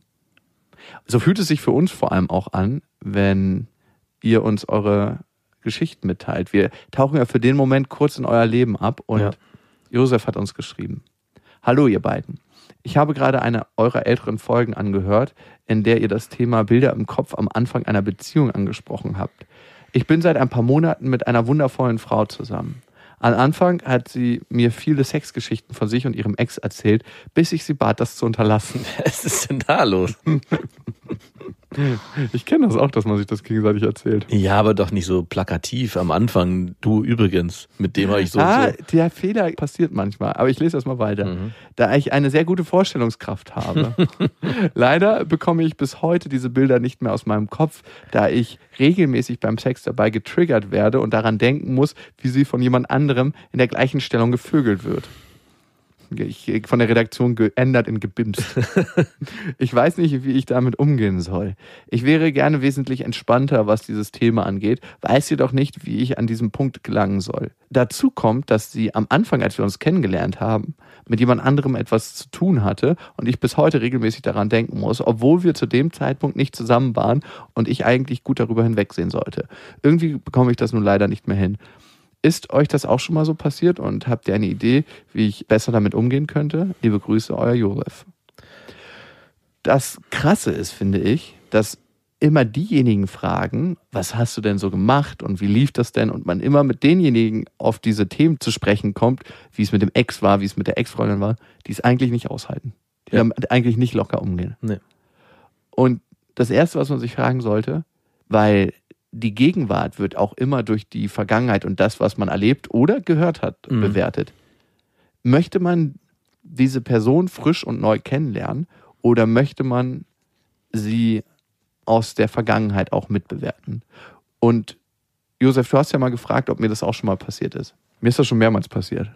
So fühlt es sich für uns vor allem auch an, wenn ihr uns eure Geschichten mitteilt. Wir tauchen ja für den Moment kurz in euer Leben ab und Ja. Josef hat uns geschrieben. Hallo ihr beiden. Ich habe gerade eine eurer älteren Folgen angehört, in der ihr das Thema Bilder im Kopf am Anfang einer Beziehung angesprochen habt. Ich bin seit ein paar Monaten mit einer wundervollen Frau zusammen. Am Anfang hat sie mir viele Sexgeschichten von sich und ihrem Ex erzählt, bis ich sie bat, das zu unterlassen. Was ist denn da los? Ich kenne das auch, dass man sich das gegenseitig erzählt. Ja, aber doch nicht so plakativ am Anfang. Du übrigens, mit dem habe ich so. ah, so. der Fehler passiert manchmal, aber ich lese das mal weiter. Mhm. Da ich eine sehr gute Vorstellungskraft habe. Leider bekomme ich bis heute diese Bilder nicht mehr aus meinem Kopf, da ich regelmäßig beim Sex dabei getriggert werde und daran denken muss, wie sie von jemand anderem in der gleichen Stellung gevögelt wird. Ich, von der Redaktion geändert in gebimst. Ich weiß nicht, wie ich damit umgehen soll. Ich wäre gerne wesentlich entspannter, was dieses Thema angeht, weiß jedoch nicht, wie ich an diesem Punkt gelangen soll. Dazu kommt, dass sie am Anfang, als wir uns kennengelernt haben, mit jemand anderem etwas zu tun hatte und ich bis heute regelmäßig daran denken muss, obwohl wir zu dem Zeitpunkt nicht zusammen waren und ich eigentlich gut darüber hinwegsehen sollte. Irgendwie bekomme ich das nun leider nicht mehr hin. Ist euch das auch schon mal so passiert und habt ihr eine Idee, wie ich besser damit umgehen könnte? Liebe Grüße, euer Josef. Das Krasse ist, finde ich, dass immer diejenigen fragen, was hast du denn so gemacht und wie lief das denn? Und man immer mit denjenigen auf diese Themen zu sprechen kommt, wie es mit dem Ex war, wie es mit der Ex-Freundin war, die es eigentlich nicht aushalten. Die Ja. damit eigentlich nicht locker umgehen. Nee. Und das Erste, was man sich fragen sollte, weil die Gegenwart wird auch immer durch die Vergangenheit und das, was man erlebt oder gehört hat, Mhm. bewertet. Möchte man diese Person frisch und neu kennenlernen oder möchte man sie aus der Vergangenheit auch mitbewerten? Und Josef, du hast ja mal gefragt, ob mir das auch schon mal passiert ist. Mir ist das schon mehrmals passiert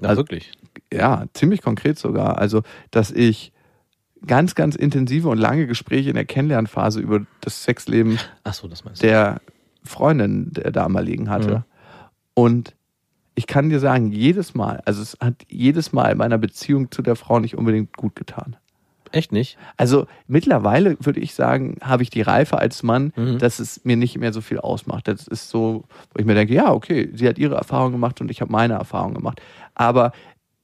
Ja, Also- wirklich. ja, ziemlich konkret sogar. Also, dass ich ganz, ganz intensive und lange Gespräche in der Kennenlernphase über das Sexleben so, das der Freundin der damaligen hatte. Mhm. Und ich kann dir sagen, jedes Mal, also es hat jedes Mal meiner Beziehung zu der Frau nicht unbedingt gut getan. Echt nicht? Also mittlerweile würde ich sagen, habe ich die Reife als Mann, Mhm. dass es mir nicht mehr so viel ausmacht. Das ist so, wo ich mir denke, ja, okay, sie hat ihre Erfahrung gemacht und ich habe meine Erfahrung gemacht. Aber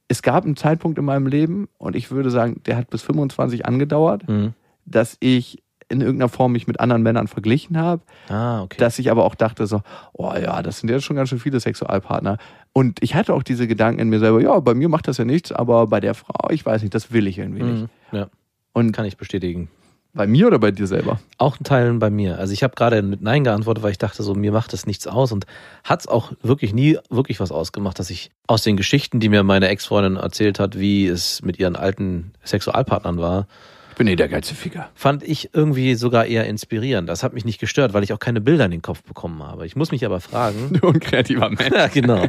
es gab einen Zeitpunkt in meinem Leben und ich würde sagen, der hat bis 25 angedauert, Mhm. dass ich in irgendeiner Form mich mit anderen Männern verglichen habe, Ah, okay. dass ich aber auch dachte so, oh ja, das sind jetzt schon ganz schön viele Sexualpartner. Und ich hatte auch diese Gedanken in mir selber, ja, bei mir macht das ja nichts, aber bei der Frau, ich weiß nicht, das will ich irgendwie nicht. Mhm. Ja, Und kann ich bestätigen. Bei mir oder bei dir selber? Auch ein Teil bei mir. Also ich habe gerade mit Nein geantwortet, weil ich dachte, so mir macht das nichts aus und hat's auch wirklich nie wirklich was ausgemacht, dass ich aus den Geschichten, die mir meine Ex-Freundin erzählt hat, wie es mit ihren alten Sexualpartnern war, Ich bin eh der geilste Ficker. fand ich irgendwie sogar eher inspirierend. Das hat mich nicht gestört, weil ich auch keine Bilder in den Kopf bekommen habe. Ich muss mich aber fragen, Du ein kreativer Mensch. ja genau,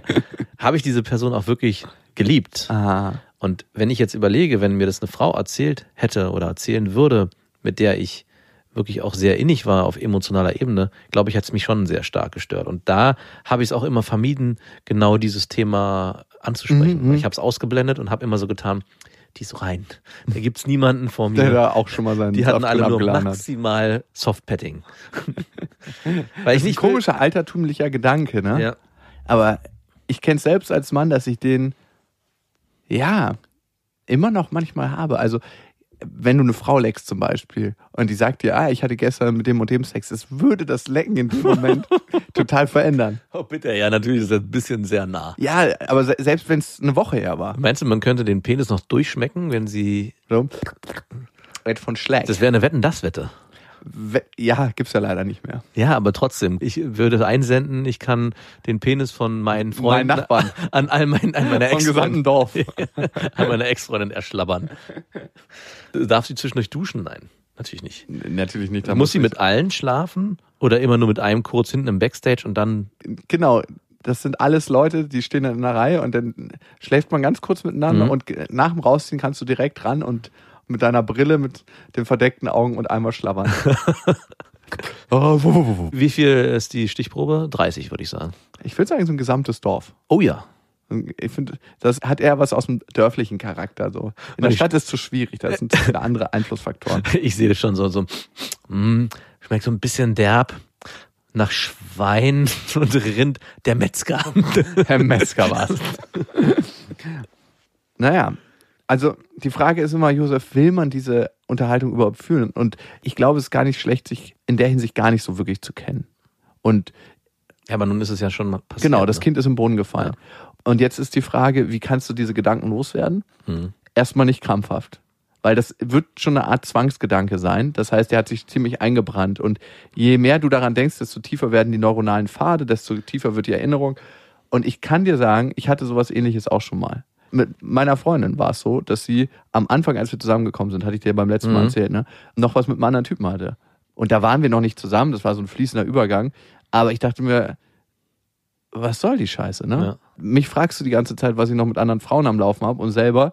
habe ich diese Person auch wirklich geliebt? Ah. Und wenn ich jetzt überlege, wenn mir das eine Frau erzählt hätte oder erzählen würde, mit der ich wirklich auch sehr innig war auf emotionaler Ebene, glaube ich, hat es mich schon sehr stark gestört. Und da habe ich es auch immer vermieden, genau dieses Thema anzusprechen. Mhm, mhm. ich habe es ausgeblendet und habe immer so getan, die ist rein. Da gibt's niemanden vor Der mir. da auch schon mal seinen Die hatten alle nur abgeladen hat. maximal Softpatting. Weil Das ich ist ein nicht komischer altertümlicher Gedanke, ne? Ja. Aber ich kenne es selbst als Mann, dass ich den, ja, immer noch manchmal habe. Also, wenn du eine Frau leckst zum Beispiel und die sagt dir, ah, ich hatte gestern mit dem und dem Sex, es würde das Lecken in dem Moment total verändern. Oh, bitte, ja, natürlich ist das ein bisschen sehr nah. Ja, aber se selbst wenn es eine Woche her war. Meinst du, man könnte den Penis noch durchschmecken, wenn sie. So. Red von Schlag. Das wäre eine Wetten-Das-Wette. We- Ja, gibt's ja leider nicht mehr. Ja, aber trotzdem, ich würde einsenden, ich kann den Penis von meinen Freunden Meinen Nachbarn. an all mein, an meiner Vom gesamten Ex-Freundin Dorf. an meiner Ex-Freundin erschlabbern. Darf sie zwischendurch duschen? Nein, natürlich nicht. Natürlich nicht. da muss sie mit allen schlafen Oder immer nur mit einem kurz hinten im Backstage und dann. Genau, das sind alles Leute, die stehen dann in einer Reihe und dann schläft man ganz kurz miteinander Mhm. und nach dem Rausziehen kannst du direkt ran und mit deiner Brille, mit den verdeckten Augen und einmal schlabbern. oh. Wie viel ist die Stichprobe? 30, würde ich sagen. Ich würde sagen, so ein gesamtes Dorf. Oh ja. Ich finde, das hat eher was aus dem dörflichen Charakter. So. In der ich- Stadt ist es zu schwierig, da sind viele andere Einflussfaktoren. Ich sehe das schon so, so mm, schmeckt so ein bisschen derb nach Schwein und Rind. Der Metzger. Herr Metzger war's. naja, also die Frage ist immer, Josef, will man diese Unterhaltung überhaupt führen? Und ich glaube, es ist gar nicht schlecht, sich in der Hinsicht gar nicht so wirklich zu kennen. Und Ja, aber nun ist es ja schon passiert. genau, das ne? Kind ist im Brunnen gefallen. Und jetzt ist die Frage, wie kannst du diese Gedanken loswerden? Hm. Erstmal nicht krampfhaft. Weil das wird schon eine Art Zwangsgedanke sein. Das heißt, der hat sich ziemlich eingebrannt. Und je mehr du daran denkst, desto tiefer werden die neuronalen Pfade, desto tiefer wird die Erinnerung. Und ich kann dir sagen, ich hatte sowas ähnliches auch schon mal. Mit meiner Freundin war es so, dass sie am Anfang, als wir zusammengekommen sind, hatte ich dir beim letzten Mal Mhm. erzählt, ne, noch was mit einem anderen Typen hatte. Und da waren wir noch nicht zusammen, das war so ein fließender Übergang. Aber ich dachte mir, was soll die Scheiße, ne? Ja. Mich fragst du die ganze Zeit, was ich noch mit anderen Frauen am Laufen habe und selber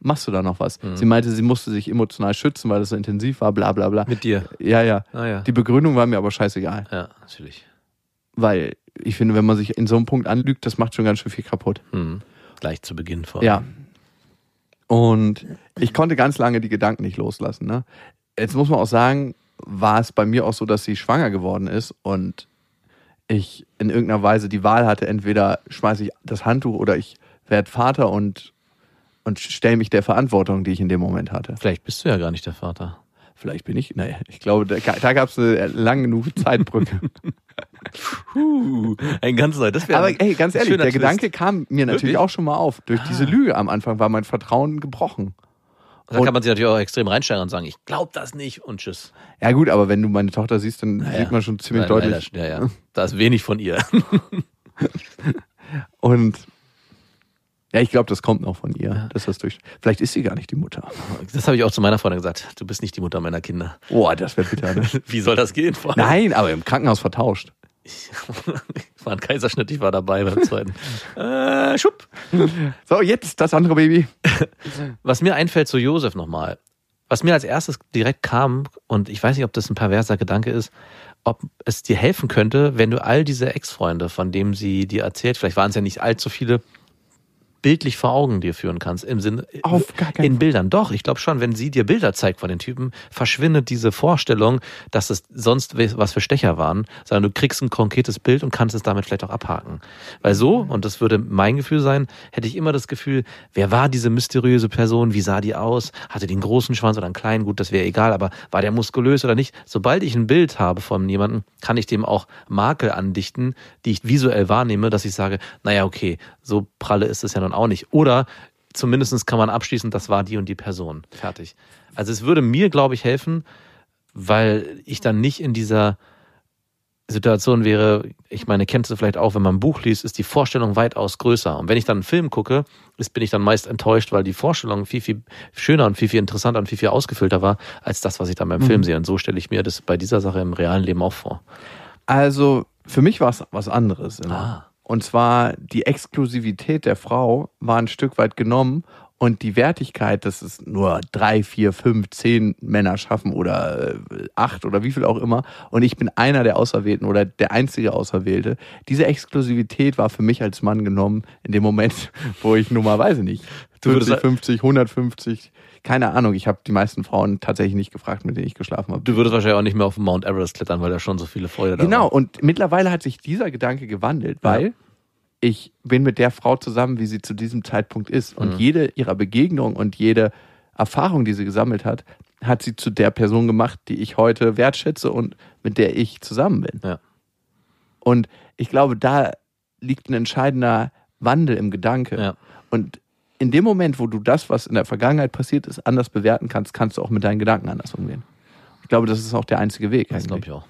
machst du da noch was. Mhm. Sie meinte, sie musste sich emotional schützen, weil das so intensiv war, bla bla bla. Mit dir. Ja, ja. Ah ja. Die Begründung war mir aber scheißegal. Ja, natürlich. Weil ich finde, wenn man sich in so einem Punkt anlügt, das macht schon ganz schön viel kaputt. Hm. Gleich zu Beginn vor. Ja. Und ich konnte ganz lange die Gedanken nicht loslassen. Ne? Jetzt muss man auch sagen, war es bei mir auch so, dass sie schwanger geworden ist und ich in irgendeiner Weise die Wahl hatte, entweder schmeiße ich das Handtuch oder ich werde Vater und, und stelle mich der Verantwortung, die ich in dem Moment hatte. Vielleicht bist du ja gar nicht der Vater. Vielleicht bin ich, naja, ich glaube, da, da gab es eine lang genug Zeitbrücke. Puh, ein ganz neu. Das Aber ey, ganz ehrlich, der Twist. Gedanke kam mir natürlich Wirklich? auch schon mal auf. Durch diese Lüge am Anfang war mein Vertrauen gebrochen. Da kann man sich natürlich auch extrem reinsteigen und sagen, ich glaube das nicht und tschüss. Ja gut, aber wenn du meine Tochter siehst, dann Ja, sieht man schon ziemlich Nein, deutlich. Nein, ja, ja. Da ist wenig von ihr. Und ja, ich glaube, das kommt noch von ihr. Dass das durch. Vielleicht ist sie gar nicht die Mutter. Das habe ich auch zu meiner Freundin gesagt. Du bist nicht die Mutter meiner Kinder. Boah, das wäre bitter. Ne? Wie soll das gehen? Nein, aber im Krankenhaus vertauscht. Ich war ein Kaiserschnitt, ich war dabei beim zweiten. Äh, schupp. So, jetzt das andere Baby. Was mir einfällt zu Josef nochmal, was mir als erstes direkt kam, und ich weiß nicht, ob das ein perverser Gedanke ist, ob es dir helfen könnte, wenn du all diese Ex-Freunde, von denen sie dir erzählt, vielleicht waren es ja nicht allzu viele, bildlich vor Augen dir führen kannst. Im Sinne, Auf gar keinen in Bildern. Doch, ich glaube schon, wenn sie dir Bilder zeigt von den Typen, verschwindet diese Vorstellung, dass es sonst was für Stecher waren, sondern du kriegst ein konkretes Bild und kannst es damit vielleicht auch abhaken. Weil so, und das würde mein Gefühl sein, hätte ich immer das Gefühl, wer war diese mysteriöse Person, wie sah die aus, hatte die einen großen Schwanz oder einen kleinen, gut, das wäre egal, aber war der muskulös oder nicht? Sobald ich ein Bild habe von jemandem, kann ich dem auch Makel andichten, die ich visuell wahrnehme, dass ich sage, naja, okay, so pralle ist es ja nun auch nicht. Oder zumindest kann man abschließen, das war die und die Person. Fertig. Also es würde mir, glaube ich, helfen, weil ich dann nicht in dieser Situation wäre, ich meine, kennst du vielleicht auch, wenn man ein Buch liest, ist die Vorstellung weitaus größer. Und wenn ich dann einen Film gucke, ist, bin ich dann meist enttäuscht, weil die Vorstellung viel, viel schöner und viel, viel interessanter und viel, viel ausgefüllter war, als das, was ich dann beim Mhm. Film sehe. Und so stelle ich mir das bei dieser Sache im realen Leben auch vor. Also, für mich war es was anderes immer. Ah. Und zwar die Exklusivität der Frau war ein Stück weit genommen und die Wertigkeit, dass es nur drei, vier, fünf, zehn Männer schaffen oder äh, acht oder wie viel auch immer und ich bin einer der Auserwählten oder der einzige Auserwählte. Diese Exklusivität war für mich als Mann genommen in dem Moment, wo ich nur mal, weiß ich nicht, Du würdest 50, sa- 50, 150, keine Ahnung. Ich habe die meisten Frauen tatsächlich nicht gefragt, mit denen ich geschlafen habe. Du würdest wahrscheinlich auch nicht mehr auf den Mount Everest klettern, weil da schon so viele Freude da Genau, waren. und mittlerweile hat sich dieser Gedanke gewandelt, Ja. weil ich bin mit der Frau zusammen, wie sie zu diesem Zeitpunkt ist. Und Mhm. jede ihrer Begegnung und jede Erfahrung, die sie gesammelt hat, hat sie zu der Person gemacht, die ich heute wertschätze und mit der ich zusammen bin. Ja. Und ich glaube, da liegt ein entscheidender Wandel im Gedanke. Ja. Und in dem Moment, wo du das, was in der Vergangenheit passiert ist, anders bewerten kannst, kannst du auch mit deinen Gedanken anders umgehen. Ich glaube, das ist auch der einzige Weg. Das glaube ich auch.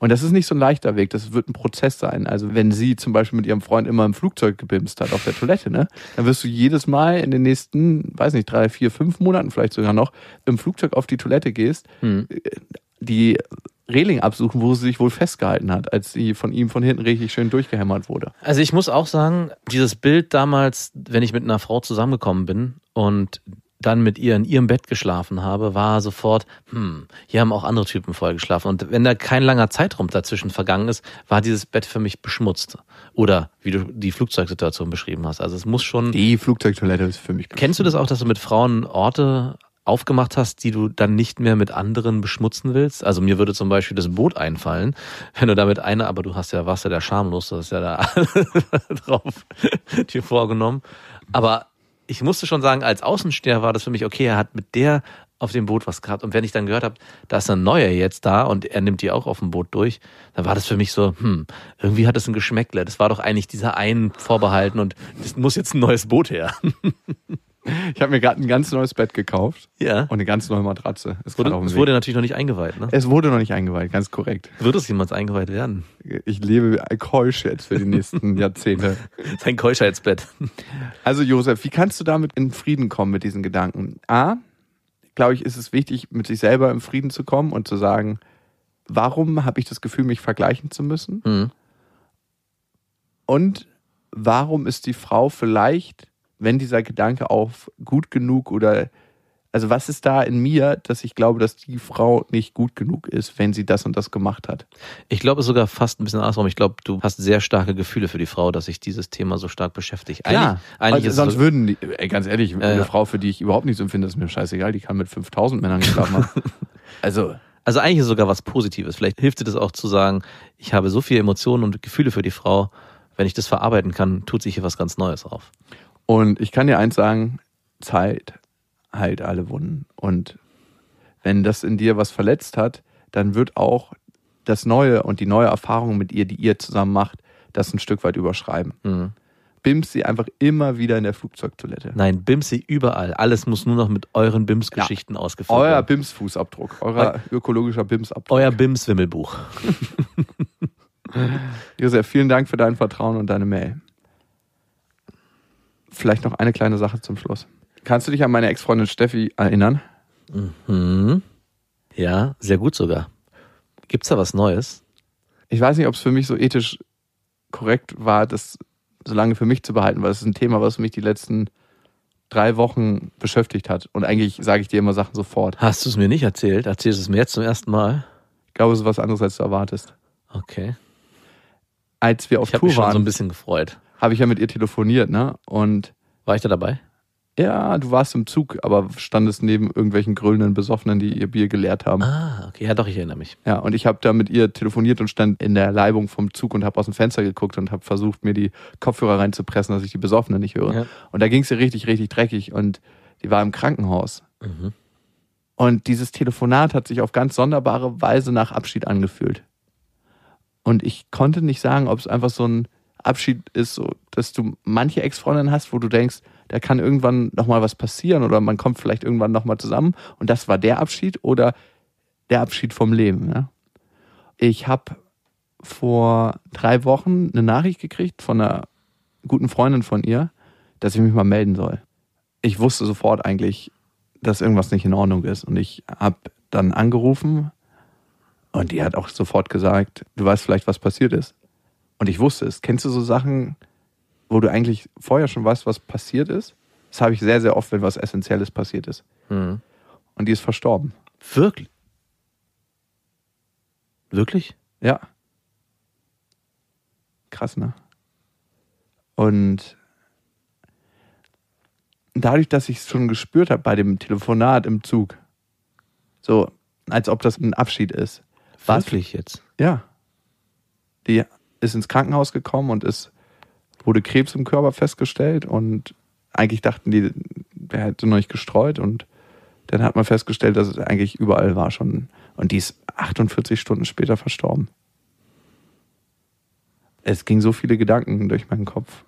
Und das ist nicht so ein leichter Weg, das wird ein Prozess sein. Also wenn sie zum Beispiel mit ihrem Freund immer im Flugzeug gebimst hat auf der Toilette, ne, dann wirst du jedes Mal in den nächsten, weiß nicht, drei, vier, fünf Monaten vielleicht sogar noch im Flugzeug auf die Toilette gehst, Hm. Die Reling absuchen, wo sie sich wohl festgehalten hat, als sie von ihm von hinten richtig schön durchgehämmert wurde. Also ich muss auch sagen, dieses Bild damals, wenn ich mit einer Frau zusammengekommen bin und dann mit ihr in ihrem Bett geschlafen habe, war sofort, hm, hier haben auch andere Typen vorher geschlafen. Und wenn da kein langer Zeitraum dazwischen vergangen ist, war dieses Bett für mich beschmutzt. Oder wie du die Flugzeugsituation beschrieben hast. Also es muss schon. Die Flugzeugtoilette ist für mich. Kennst du das auch, dass du mit Frauen Orte aufgemacht hast, die du dann nicht mehr mit anderen beschmutzen willst? Also mir würde zum Beispiel das Boot einfallen, wenn du damit eine, aber du hast ja, ja der schamlos, das ist ja da drauf dir vorgenommen. Aber ich musste schon sagen, als Außensteher war das für mich okay, er hat mit der auf dem Boot was gehabt. Und wenn ich dann gehört habe, da ist ein neuer jetzt da und er nimmt die auch auf dem Boot durch, dann war das für mich so, hm, irgendwie hat es ein Geschmäckle. Das war doch eigentlich dieser einen vorbehalten und es muss jetzt ein neues Boot her. Ich habe mir gerade ein ganz neues Bett gekauft Ja. und eine ganz neue Matratze. Ist Wurde, es wurde natürlich noch nicht eingeweiht, ne? es wurde noch nicht eingeweiht, ganz korrekt. Wird es jemals eingeweiht werden? Ich lebe keusch jetzt für die nächsten Jahrzehnte. Sein Keuschheitsbett. Also Josef, wie kannst du damit in Frieden kommen mit diesen Gedanken? A, glaube ich, ist es wichtig, mit sich selber in Frieden zu kommen und zu sagen, warum habe ich das Gefühl, mich vergleichen zu müssen? Mhm. Und warum ist die Frau vielleicht, wenn dieser Gedanke auf gut genug oder also was ist da in mir, dass ich glaube, dass die Frau nicht gut genug ist, wenn sie das und das gemacht hat? Ich glaube es sogar fast ein bisschen andersrum. Ich glaube, du hast sehr starke Gefühle für die Frau, dass sich dieses Thema so stark beschäftigt. Eigentlich, eigentlich also sonst es, würden die, ey, ganz ehrlich, eine ja. Frau, für die ich überhaupt nichts empfinde, ist mir scheißegal, die kann mit 5000 Männern geschlafen haben. also, also eigentlich ist sogar was Positives. Vielleicht hilft dir das auch zu sagen, ich habe so viele Emotionen und Gefühle für die Frau. Wenn ich das verarbeiten kann, tut sich hier was ganz Neues auf. Und ich kann dir eins sagen, Zeit heilt alle Wunden. Und wenn das in dir was verletzt hat, dann wird auch das Neue und die neue Erfahrung mit ihr, die ihr zusammen macht, das ein Stück weit überschreiben. Mhm. Bims sie einfach immer wieder in der Flugzeugtoilette. Nein, Bimsi überall. Alles muss nur noch mit euren Bims-Geschichten ausgefüllt Euer werden. Bims-Fußabdruck, euer ökologischer Bims-Abdruck. Euer Bims-Wimmelbuch. Josef, vielen Dank für dein Vertrauen und deine Mail. Vielleicht noch eine kleine Sache zum Schluss. Kannst du dich an meine Ex-Freundin Steffi erinnern? Mhm. Ja, sehr gut sogar. Gibt's da was Neues? Ich weiß nicht, ob es für mich so ethisch korrekt war, das so lange für mich zu behalten, weil es ist ein Thema, was mich die letzten drei Wochen beschäftigt hat. Und eigentlich sage ich dir immer Sachen sofort. Hast du es mir nicht erzählt? Erzählst du es mir jetzt zum ersten Mal? Ich glaube, es ist was anderes, als du erwartest. Okay. Als wir auf Ich habe Tour mich schon so ein waren, bisschen gefreut. Habe ich ja mit ihr telefoniert, ne? Und War ich da dabei? ja, du warst im Zug, aber standest neben irgendwelchen grölenden Besoffenen, die ihr Bier geleert haben. Ah, okay. Ja, doch, ich erinnere mich. Ja, und ich habe da mit ihr telefoniert und stand in der Leibung vom Zug und habe aus dem Fenster geguckt und habe versucht, mir die Kopfhörer reinzupressen, dass ich die Besoffenen nicht höre. Ja. Und da ging es ihr richtig, richtig dreckig und die war im Krankenhaus. Mhm. Und dieses Telefonat hat sich auf ganz sonderbare Weise nach Abschied angefühlt. Und ich konnte nicht sagen, ob es einfach so ein Abschied ist, so, dass du manche Ex-Freundinnen hast, wo du denkst, da kann irgendwann nochmal was passieren oder man kommt vielleicht irgendwann nochmal zusammen und das war der Abschied oder der Abschied vom Leben. Ja? Ich habe vor drei Wochen eine Nachricht gekriegt von einer guten Freundin von ihr, dass ich mich mal melden soll. Ich wusste sofort eigentlich, dass irgendwas nicht in Ordnung ist. Und ich habe dann angerufen und die hat auch sofort gesagt, du weißt vielleicht, was passiert ist. Und ich wusste es. Kennst du so Sachen, wo du eigentlich vorher schon weißt, was passiert ist? Das habe ich sehr, sehr oft, wenn was Essentielles passiert ist. Mhm. Und die ist verstorben. Wirklich? Wirklich? Ja. Krass, ne? Und dadurch, dass ich es schon gespürt habe bei dem Telefonat im Zug, so als ob das ein Abschied ist. Was? Wirklich jetzt? Ja. Die ist ins Krankenhaus gekommen und es wurde Krebs im Körper festgestellt und eigentlich dachten die, der hätte noch nicht gestreut und dann hat man festgestellt, dass es eigentlich überall war schon. Und die ist 48 Stunden später verstorben. Es ging so viele Gedanken durch meinen Kopf.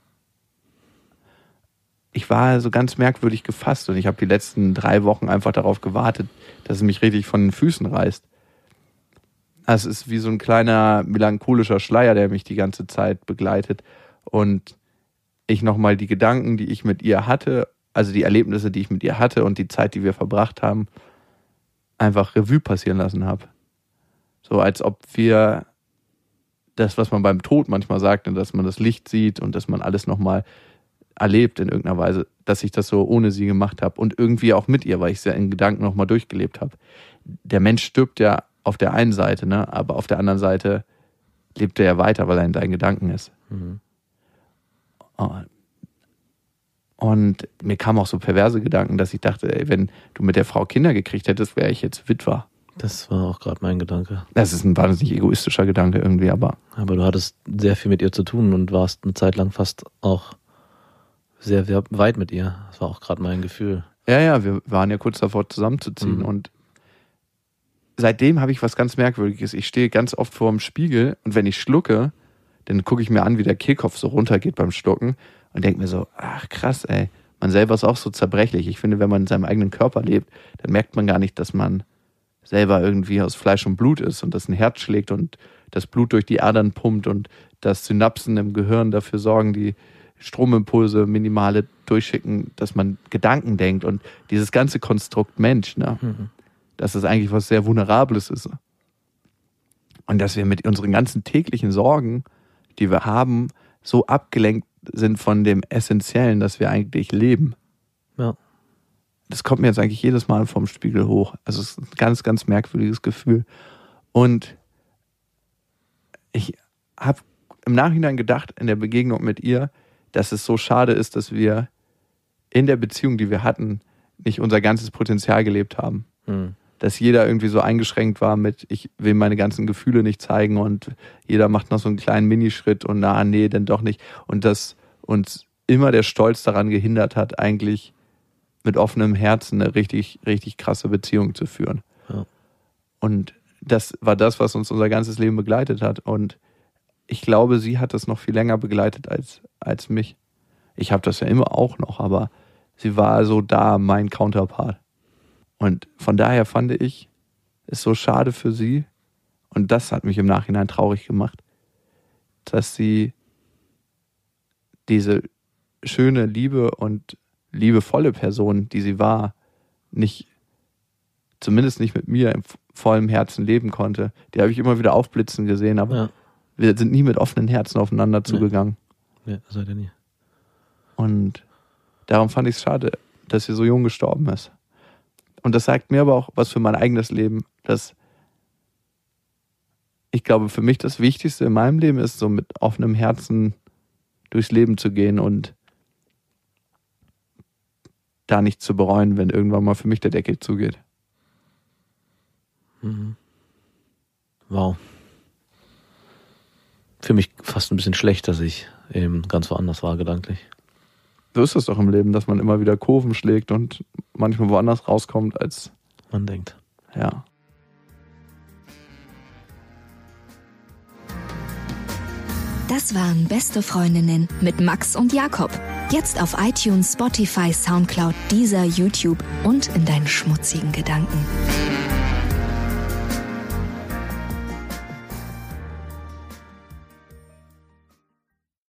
Ich war so ganz merkwürdig gefasst und ich habe die letzten drei Wochen einfach darauf gewartet, dass es mich richtig von den Füßen reißt. Es ist wie so ein kleiner melancholischer Schleier, der mich die ganze Zeit begleitet. Und ich nochmal die Gedanken, die ich mit ihr hatte, also die Erlebnisse, die ich mit ihr hatte und die Zeit, die wir verbracht haben, einfach Revue passieren lassen habe. So als ob wir das, was man beim Tod manchmal sagt, ne, dass man das Licht sieht und dass man alles nochmal erlebt in irgendeiner Weise, dass ich das so ohne sie gemacht habe und irgendwie auch mit ihr, weil ich es ja in Gedanken nochmal durchgelebt habe. Der Mensch stirbt ja auf der einen Seite, ne? aber auf der anderen Seite lebt er ja weiter, weil er in deinen Gedanken ist. Mhm. Und mir kamen auch so perverse Gedanken, dass ich dachte, ey, wenn du mit der Frau Kinder gekriegt hättest, wäre ich jetzt Witwer. Das war auch gerade mein Gedanke. Das ist ein wahnsinnig egoistischer Gedanke irgendwie, aber. Aber du hattest sehr viel mit ihr zu tun und warst eine Zeit lang fast auch sehr, weit mit ihr. Das war auch gerade mein Gefühl. Ja, ja, wir waren ja kurz davor zusammenzuziehen Mhm. und seitdem habe ich was ganz Merkwürdiges. Ich stehe ganz oft vor dem Spiegel und wenn ich schlucke, dann gucke ich mir an, wie der Kehlkopf so runtergeht beim Schlucken und denke mir so, ach krass, ey, man selber ist auch so zerbrechlich. Ich finde, wenn man in seinem eigenen Körper lebt, dann merkt man gar nicht, dass man selber irgendwie aus Fleisch und Blut ist und dass ein Herz schlägt und das Blut durch die Adern pumpt und dass Synapsen im Gehirn dafür sorgen, die Stromimpulse minimale durchschicken, dass man Gedanken denkt und dieses ganze Konstrukt Mensch, ne? Mhm. Dass es eigentlich was sehr Vulnerables ist. Und dass wir mit unseren ganzen täglichen Sorgen, die wir haben, so abgelenkt sind von dem Essentiellen, dass wir eigentlich leben. Ja. Das kommt mir jetzt eigentlich jedes Mal vom Spiegel hoch. Also es ist ein ganz, ganz merkwürdiges Gefühl. Und ich habe im Nachhinein gedacht, in der Begegnung mit ihr, dass es so schade ist, dass wir in der Beziehung, die wir hatten, nicht unser ganzes Potenzial gelebt haben Mhm. Dass jeder irgendwie so eingeschränkt war mit, ich will meine ganzen Gefühle nicht zeigen und jeder macht noch so einen kleinen Minischritt und na, nee, denn doch nicht. Und dass uns immer der Stolz daran gehindert hat, eigentlich mit offenem Herzen eine richtig, richtig krasse Beziehung zu führen. Ja. Und das war das, was uns unser ganzes Leben begleitet hat. Und ich glaube, sie hat das noch viel länger begleitet als, als mich. Ich habe das ja immer auch noch, aber sie war so da, mein Counterpart. Und von daher fand ich es so schade für sie. Und das hat mich im Nachhinein traurig gemacht, dass sie diese schöne, liebe und liebevolle Person, die sie war, nicht, zumindest nicht mit mir im vollen Herzen leben konnte. Die habe ich immer wieder aufblitzen gesehen, aber Ja. wir sind nie mit offenen Herzen aufeinander zugegangen. ja, seid ihr nie. Und darum fand ich es schade, dass sie so jung gestorben ist. Und das sagt mir aber auch was für mein eigenes Leben, dass ich glaube, für mich das Wichtigste in meinem Leben ist, so mit offenem Herzen durchs Leben zu gehen und da nichts zu bereuen, wenn irgendwann mal für mich der Deckel zugeht. Mhm. Wow. Für mich fast ein bisschen schlecht, dass ich eben ganz woanders war, gedanklich. So ist es doch im Leben, dass man immer wieder Kurven schlägt und manchmal woanders rauskommt als, Man denkt. ja. Das waren Beste Freundinnen mit Max und Jakob. Jetzt auf iTunes, Spotify, Soundcloud, dieser YouTube und in deinen schmutzigen Gedanken.